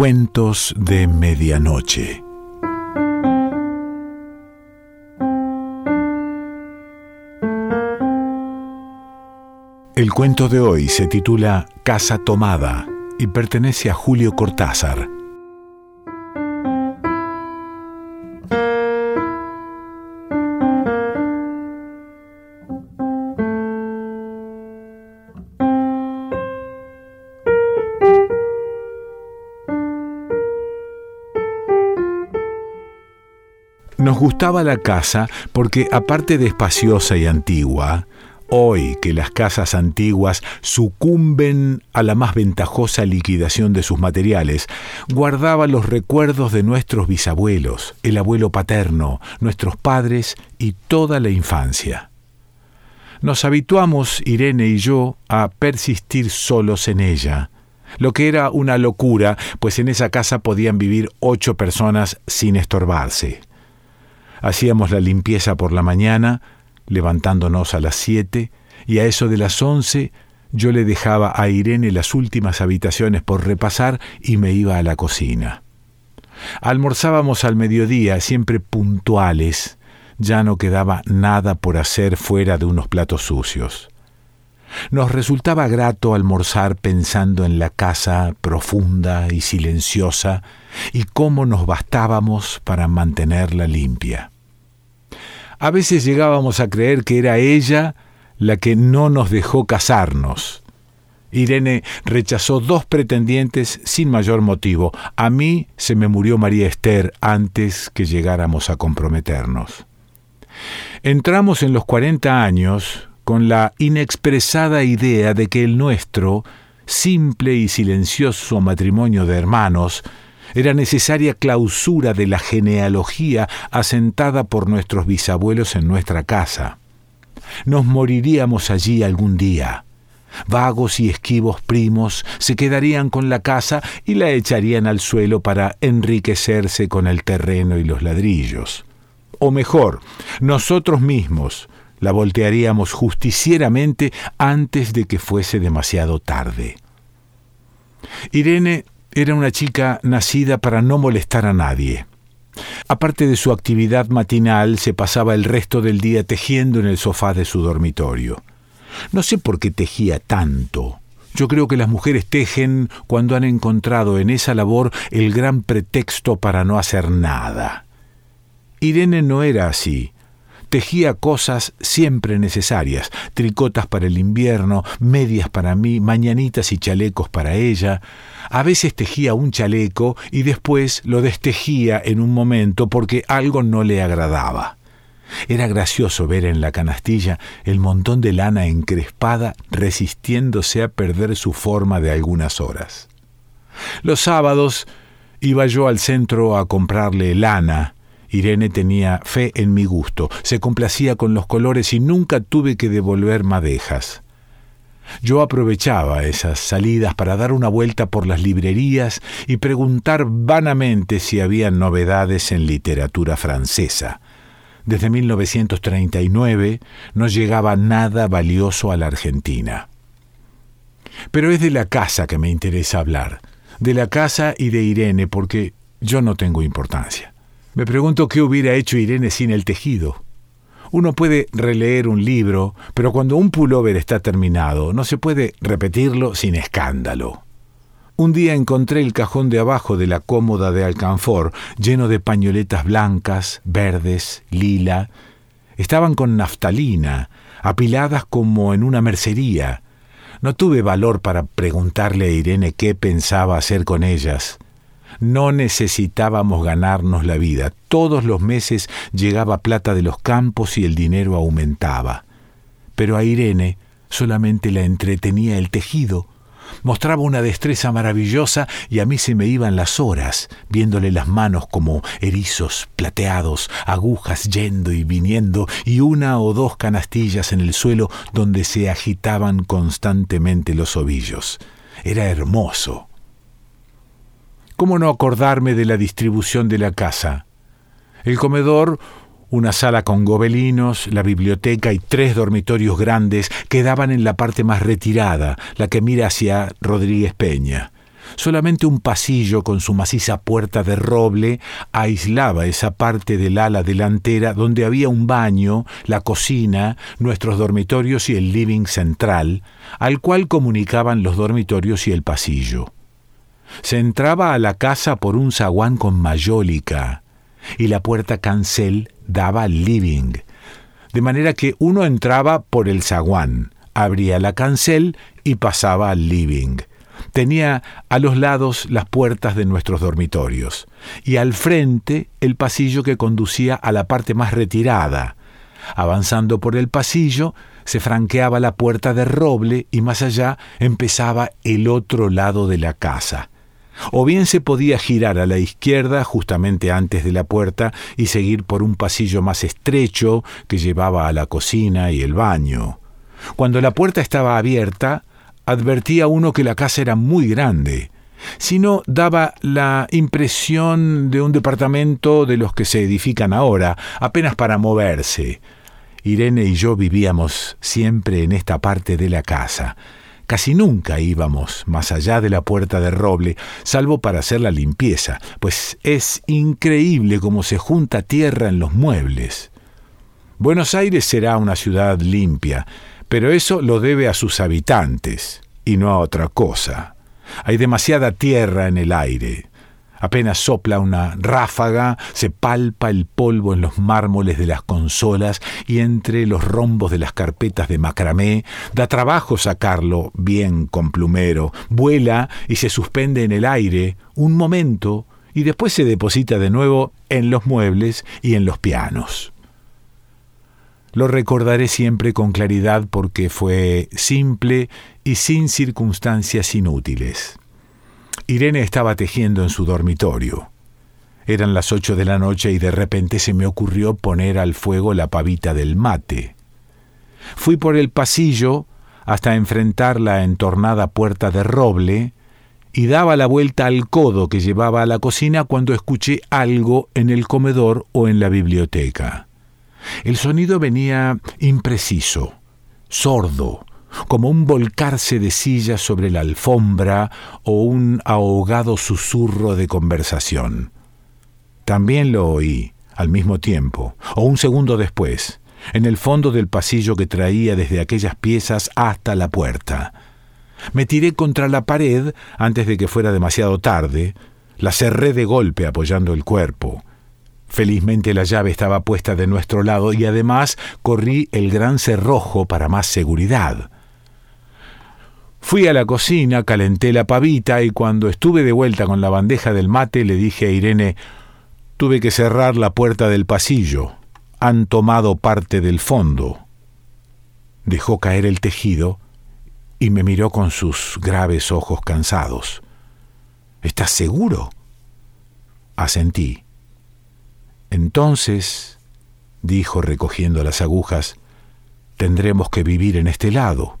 Cuentos de Medianoche. El cuento de hoy se titula Casa Tomada y pertenece a Julio Cortázar. Nos gustaba la casa porque, aparte de espaciosa y antigua, hoy que las casas antiguas sucumben a la más ventajosa liquidación de sus materiales, guardaba los recuerdos de nuestros bisabuelos, el abuelo paterno, nuestros padres y toda la infancia. Nos habituamos, Irene y yo, a persistir solos en ella, lo que era una locura, pues en esa casa podían vivir ocho personas sin estorbarse. Hacíamos la limpieza por la mañana, levantándonos a las siete, y a eso de las once yo le dejaba a Irene las últimas habitaciones por repasar y me iba a la cocina. Almorzábamos al mediodía, siempre puntuales, ya no quedaba nada por hacer fuera de unos platos sucios. Nos resultaba grato almorzar pensando en la casa profunda y silenciosa y cómo nos bastábamos para mantenerla limpia. A veces llegábamos a creer que era ella la que no nos dejó casarnos. Irene rechazó dos pretendientes sin mayor motivo. A mí se me murió María Esther antes que llegáramos a comprometernos. Entramos en los cuarenta años con la inexpresada idea de que el nuestro, simple y silencioso matrimonio de hermanos, era necesaria clausura de la genealogía asentada por nuestros bisabuelos en nuestra casa. Nos moriríamos allí algún día. Vagos y esquivos primos se quedarían con la casa y la echarían al suelo para enriquecerse con el terreno y los ladrillos. O mejor, nosotros mismos, la voltearíamos justicieramente antes de que fuese demasiado tarde. Irene era una chica nacida para no molestar a nadie. Aparte de su actividad matinal, se pasaba el resto del día tejiendo en el sofá de su dormitorio. No sé por qué tejía tanto. Yo creo que las mujeres tejen cuando han encontrado en esa labor el gran pretexto para no hacer nada. Irene no era así tejía cosas siempre necesarias, tricotas para el invierno, medias para mí, mañanitas y chalecos para ella. A veces tejía un chaleco y después lo destejía en un momento porque algo no le agradaba. Era gracioso ver en la canastilla el montón de lana encrespada resistiéndose a perder su forma de algunas horas. Los sábados iba yo al centro a comprarle lana, Irene tenía fe en mi gusto, se complacía con los colores y nunca tuve que devolver madejas. Yo aprovechaba esas salidas para dar una vuelta por las librerías y preguntar vanamente si había novedades en literatura francesa. Desde 1939 no llegaba nada valioso a la Argentina. Pero es de la casa que me interesa hablar, de la casa y de Irene, porque yo no tengo importancia. Me pregunto qué hubiera hecho Irene sin el tejido. Uno puede releer un libro, pero cuando un pullover está terminado, no se puede repetirlo sin escándalo. Un día encontré el cajón de abajo de la cómoda de alcanfor, lleno de pañoletas blancas, verdes, lila. Estaban con naftalina, apiladas como en una mercería. No tuve valor para preguntarle a Irene qué pensaba hacer con ellas. No necesitábamos ganarnos la vida. Todos los meses llegaba plata de los campos y el dinero aumentaba. Pero a Irene solamente la entretenía el tejido. Mostraba una destreza maravillosa y a mí se me iban las horas, viéndole las manos como erizos plateados, agujas yendo y viniendo y una o dos canastillas en el suelo donde se agitaban constantemente los ovillos. Era hermoso. ¿Cómo no acordarme de la distribución de la casa? El comedor, una sala con gobelinos, la biblioteca y tres dormitorios grandes quedaban en la parte más retirada, la que mira hacia Rodríguez Peña. Solamente un pasillo con su maciza puerta de roble aislaba esa parte del ala delantera donde había un baño, la cocina, nuestros dormitorios y el living central, al cual comunicaban los dormitorios y el pasillo. Se entraba a la casa por un zaguán con mayólica y la puerta cancel daba al living, de manera que uno entraba por el zaguán, abría la cancel y pasaba al living. Tenía a los lados las puertas de nuestros dormitorios y al frente el pasillo que conducía a la parte más retirada. Avanzando por el pasillo se franqueaba la puerta de roble y más allá empezaba el otro lado de la casa. O bien se podía girar a la izquierda justamente antes de la puerta y seguir por un pasillo más estrecho que llevaba a la cocina y el baño. Cuando la puerta estaba abierta, advertía uno que la casa era muy grande, sino daba la impresión de un departamento de los que se edifican ahora, apenas para moverse. Irene y yo vivíamos siempre en esta parte de la casa. Casi nunca íbamos más allá de la puerta de roble, salvo para hacer la limpieza, pues es increíble cómo se junta tierra en los muebles. Buenos Aires será una ciudad limpia, pero eso lo debe a sus habitantes y no a otra cosa. Hay demasiada tierra en el aire. Apenas sopla una ráfaga, se palpa el polvo en los mármoles de las consolas y entre los rombos de las carpetas de macramé. Da trabajo sacarlo bien con plumero. Vuela y se suspende en el aire un momento y después se deposita de nuevo en los muebles y en los pianos. Lo recordaré siempre con claridad porque fue simple y sin circunstancias inútiles. Irene estaba tejiendo en su dormitorio. Eran las ocho de la noche y de repente se me ocurrió poner al fuego la pavita del mate. Fui por el pasillo hasta enfrentar la entornada puerta de roble y daba la vuelta al codo que llevaba a la cocina cuando escuché algo en el comedor o en la biblioteca. El sonido venía impreciso, sordo, como un volcarse de sillas sobre la alfombra o un ahogado susurro de conversación. También lo oí, al mismo tiempo, o un segundo después, en el fondo del pasillo que traía desde aquellas piezas hasta la puerta. Me tiré contra la pared antes de que fuera demasiado tarde, la cerré de golpe apoyando el cuerpo, Felizmente la llave estaba puesta de nuestro lado y además corrí el gran cerrojo para más seguridad. Fui a la cocina, calenté la pavita y cuando estuve de vuelta con la bandeja del mate le dije a Irene, tuve que cerrar la puerta del pasillo. Han tomado parte del fondo. Dejó caer el tejido y me miró con sus graves ojos cansados. ¿Estás seguro? Asentí. Entonces, dijo recogiendo las agujas, tendremos que vivir en este lado.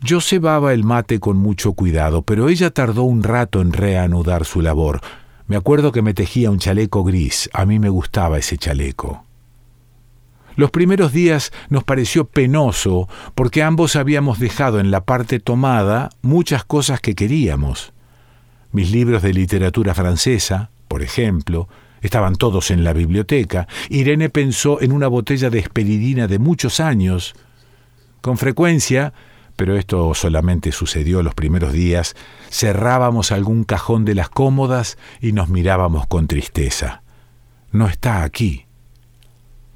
Yo cebaba el mate con mucho cuidado, pero ella tardó un rato en reanudar su labor. Me acuerdo que me tejía un chaleco gris, a mí me gustaba ese chaleco. Los primeros días nos pareció penoso porque ambos habíamos dejado en la parte tomada muchas cosas que queríamos. Mis libros de literatura francesa, por ejemplo, Estaban todos en la biblioteca. Irene pensó en una botella de esperidina de muchos años. Con frecuencia, pero esto solamente sucedió los primeros días, cerrábamos algún cajón de las cómodas y nos mirábamos con tristeza. No está aquí.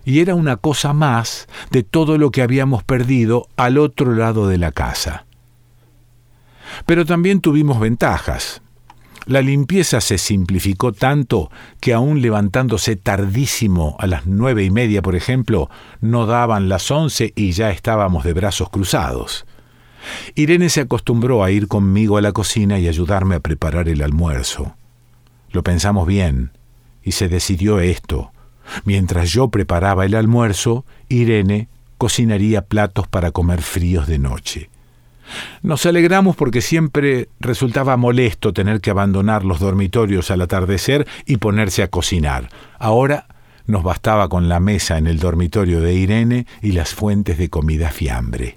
Y era una cosa más de todo lo que habíamos perdido al otro lado de la casa. Pero también tuvimos ventajas. La limpieza se simplificó tanto que aún levantándose tardísimo a las nueve y media, por ejemplo, no daban las once y ya estábamos de brazos cruzados. Irene se acostumbró a ir conmigo a la cocina y ayudarme a preparar el almuerzo. Lo pensamos bien, y se decidió esto. Mientras yo preparaba el almuerzo, Irene cocinaría platos para comer fríos de noche. Nos alegramos porque siempre resultaba molesto tener que abandonar los dormitorios al atardecer y ponerse a cocinar. Ahora nos bastaba con la mesa en el dormitorio de Irene y las fuentes de comida fiambre.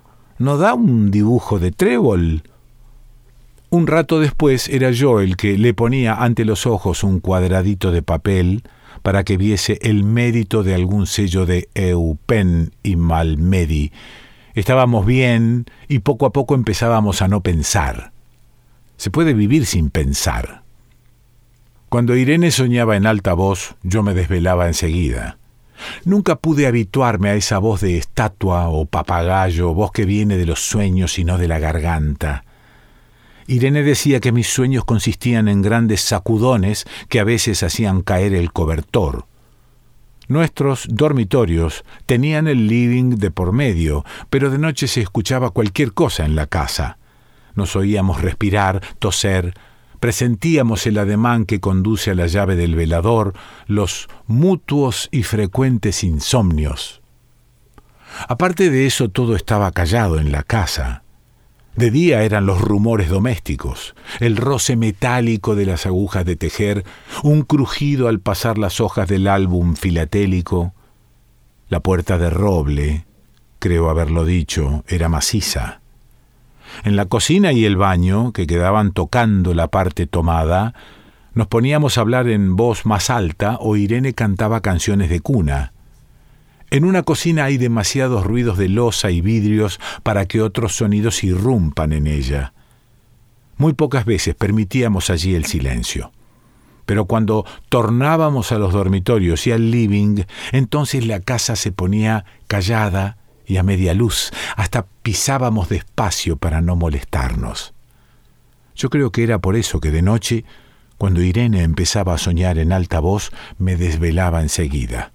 ¿No da un dibujo de trébol? Un rato después era yo el que le ponía ante los ojos un cuadradito de papel para que viese el mérito de algún sello de Eupen y Malmedi. Estábamos bien y poco a poco empezábamos a no pensar. Se puede vivir sin pensar. Cuando Irene soñaba en alta voz, yo me desvelaba enseguida. Nunca pude habituarme a esa voz de estatua o papagayo, voz que viene de los sueños y no de la garganta. Irene decía que mis sueños consistían en grandes sacudones que a veces hacían caer el cobertor. Nuestros dormitorios tenían el living de por medio, pero de noche se escuchaba cualquier cosa en la casa. Nos oíamos respirar, toser, presentíamos el ademán que conduce a la llave del velador, los mutuos y frecuentes insomnios. Aparte de eso, todo estaba callado en la casa. De día eran los rumores domésticos, el roce metálico de las agujas de tejer, un crujido al pasar las hojas del álbum filatélico. La puerta de roble, creo haberlo dicho, era maciza. En la cocina y el baño, que quedaban tocando la parte tomada, nos poníamos a hablar en voz más alta o Irene cantaba canciones de cuna. En una cocina hay demasiados ruidos de losa y vidrios para que otros sonidos irrumpan en ella. Muy pocas veces permitíamos allí el silencio. Pero cuando tornábamos a los dormitorios y al living, entonces la casa se ponía callada y a media luz, hasta pisábamos despacio para no molestarnos. Yo creo que era por eso que de noche, cuando Irene empezaba a soñar en alta voz, me desvelaba enseguida.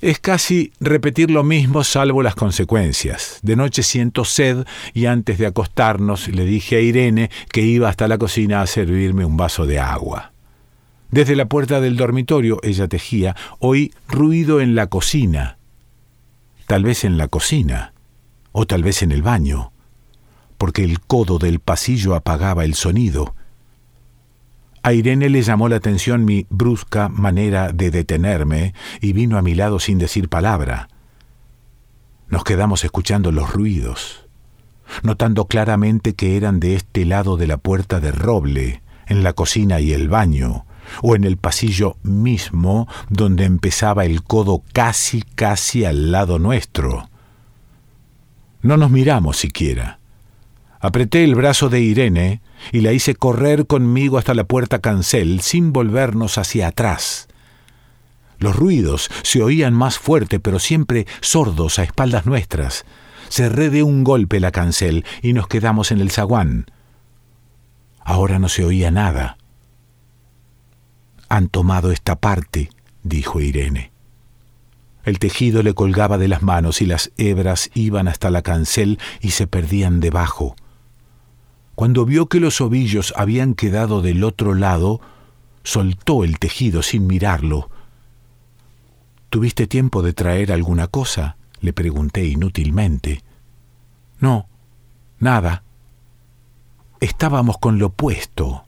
Es casi repetir lo mismo salvo las consecuencias. De noche siento sed y antes de acostarnos le dije a Irene que iba hasta la cocina a servirme un vaso de agua. Desde la puerta del dormitorio, ella tejía, oí ruido en la cocina. Tal vez en la cocina, o tal vez en el baño, porque el codo del pasillo apagaba el sonido a Irene le llamó la atención mi brusca manera de detenerme y vino a mi lado sin decir palabra. Nos quedamos escuchando los ruidos, notando claramente que eran de este lado de la puerta de roble, en la cocina y el baño, o en el pasillo mismo donde empezaba el codo casi casi al lado nuestro. No nos miramos siquiera. Apreté el brazo de Irene y la hice correr conmigo hasta la puerta cancel sin volvernos hacia atrás. Los ruidos se oían más fuerte, pero siempre sordos a espaldas nuestras. Cerré de un golpe la cancel y nos quedamos en el zaguán. Ahora no se oía nada. Han tomado esta parte, dijo Irene. El tejido le colgaba de las manos y las hebras iban hasta la cancel y se perdían debajo. Cuando vio que los ovillos habían quedado del otro lado, soltó el tejido sin mirarlo. ¿Tuviste tiempo de traer alguna cosa? le pregunté inútilmente. No, nada. Estábamos con lo puesto.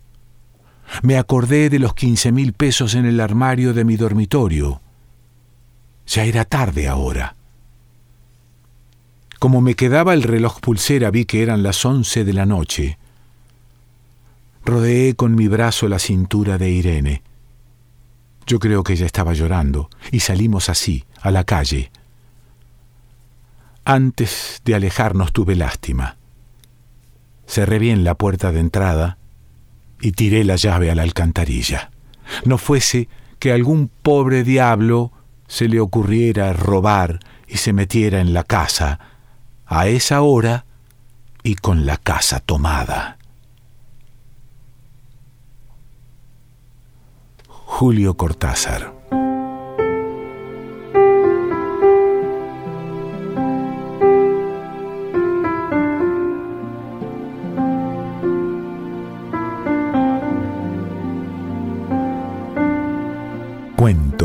Me acordé de los quince mil pesos en el armario de mi dormitorio. Ya era tarde ahora. Como me quedaba el reloj pulsera vi que eran las once de la noche. Rodeé con mi brazo la cintura de Irene. Yo creo que ella estaba llorando y salimos así, a la calle. Antes de alejarnos tuve lástima. Cerré bien la puerta de entrada y tiré la llave a la alcantarilla. No fuese que algún pobre diablo se le ocurriera robar y se metiera en la casa a esa hora y con la casa tomada. Julio Cortázar